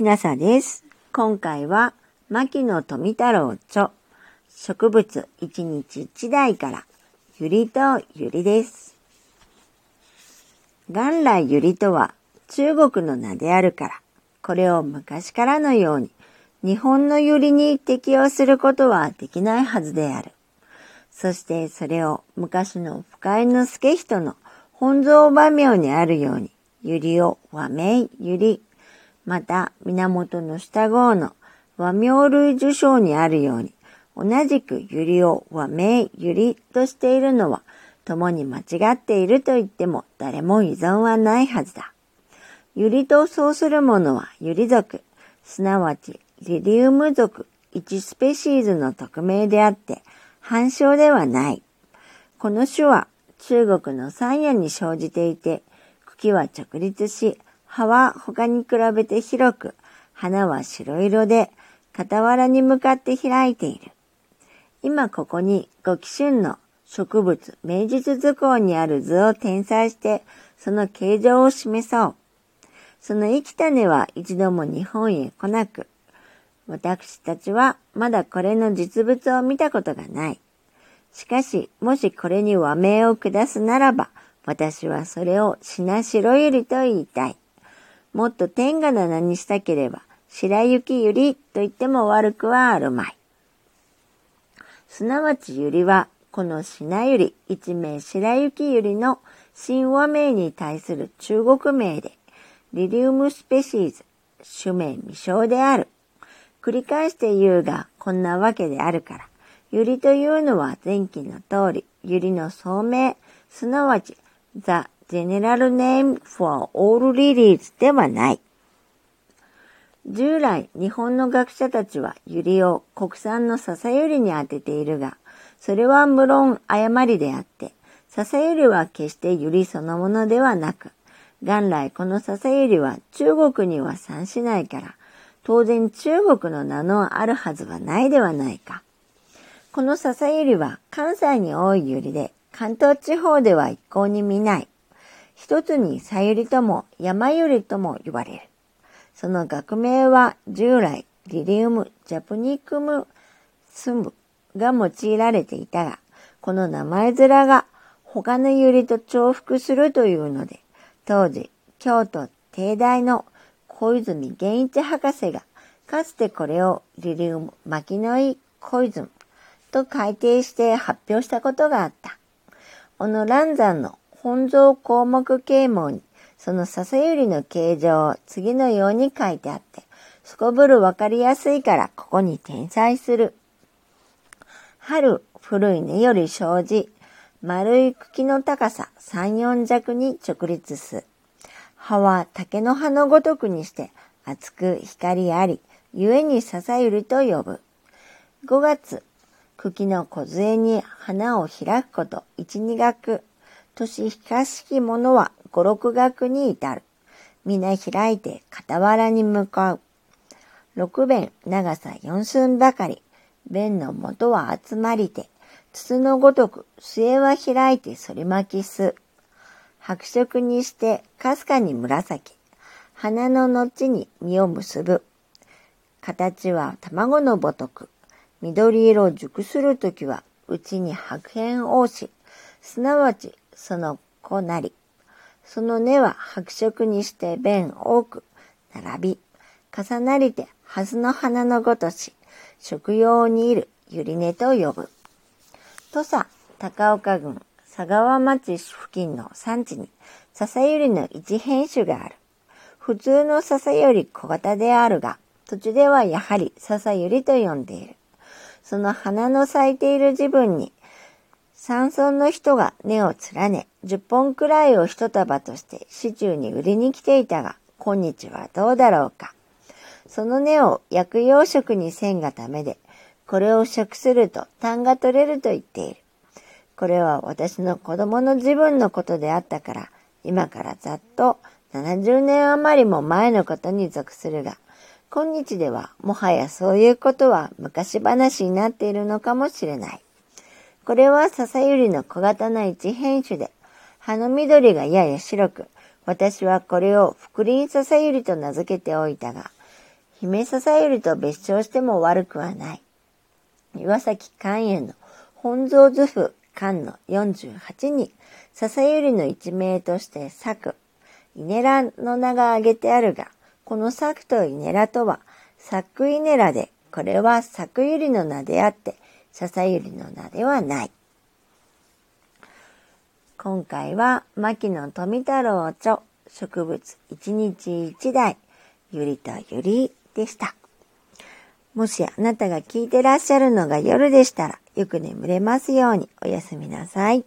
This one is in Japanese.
きなさです。今回は、牧野富太郎著、植物一日一台から、ゆりとゆりです。元来ゆりとは中国の名であるから、これを昔からのように、日本のゆりに適用することはできないはずである。そしてそれを昔の深井之助人の本草場名にあるように、ゆりを和名ゆり、また源の下号の和名類受賞にあるように、同じくゆりを和名ゆりとしているのは、共に間違っていると言っても誰も依存はないはずだ。ゆりとそうするものはゆり族、すなわちリリウム族1スペシーズの特名であって、反証ではない。この種は中国の山野に生じていて、茎は直立し、葉は他に比べて広く、花は白色で、傍らに向かって開いている。今ここにご奇春の植物名実図工にある図を転載して、その形状を示そう。その生きた根は一度も日本へ来なく、私たちはまだこれの実物を見たことがない。しかし、もしこれに和名を下すならば、私はそれを品白百合と言いたい。もっと天下の名にしたければ、白雪百合と言っても悪くはあるまい。すなわち百合は、この品百合一名白雪百合の神話名に対する中国名で、リリウムスペシーズ、種名未称である。繰り返して言うが、こんなわけであるから。ゆりというのは前期の通り、ゆりの総名、すなわち、the general name for all lilies ではない。従来、日本の学者たちはゆりを国産の笹ゆりに当てているが、それは無論誤りであって、笹ゆりは決してゆりそのものではなく、元来この笹ゆりは中国には産しないから、当然中国の名のあるはずはないではないか。この笹ゆりは関西に多いゆりで、関東地方では一向に見ない。一つにさゆりとも山ゆりとも言われる。その学名は従来リリウム、ジャプニクム、スムが用いられていたが、この名前面が他のゆりと重複するというので、当時、京都帝大の小泉源一博士が、かつてこれをリリウム、牧野井小泉と改定して発表したことがあった。小野蘭山の本草項目啓蒙にその笹ゆりの形状を次のように書いてあって、すこぶるわかりやすいからここに転載する。春、古い根より生じ、丸い茎の高さ3、4弱に直立す。葉は竹の葉のごとくにして厚く光あり、故に笹ゆりと呼ぶ。5月、茎の梢に花を開くこと、一二学。年近しきものは五六学に至る。皆開いて傍らに向かう。六弁、長さ四寸ばかり。弁の元は集まりて、筒のごとく末は開いて反り巻きす。白色にしてかすかに紫。花の後に実を結ぶ。形は卵のごとく。緑色熟するときは、うちに白片王子、すなわちその子なり。その根は白色にして弁多く並び、重なりてハスの花のごとし、食用にいるゆり根と呼ぶ。土佐、高岡郡、佐川町付近の産地に、笹ゆりの一変種がある。普通の笹より小型であるが、土地ではやはり笹ゆりと呼んでいる。その花の咲いている自分に、山村の人が根を連ね、十本くらいを一束として市中に売りに来ていたが、今日はどうだろうか。その根を薬用食にせんがためで、これを食すると痰が取れると言っている。これは私の子供の自分のことであったから、今からざっと70年余りも前のことに属するが、今日ではもはやそういうことは昔話になっているのかもしれない。これは笹ゆりの小型な一変種で、葉の緑がやや白く、私はこれを福林笹ゆりと名付けておいたが、姫笹ゆりと別称しても悪くはない。岩崎寛永の本草図譜巻の48に笹ゆりの一名として作、稲良の名が挙げてあるが、この作と稲良とは、作稲良で、これは作ゆりの名であって、笹ゆりの名ではない。今回は、牧野富太郎著、植物一日一台、ゆりとゆりでした。もしあなたが聞いてらっしゃるのが夜でしたら、よく眠れますようにおやすみなさい。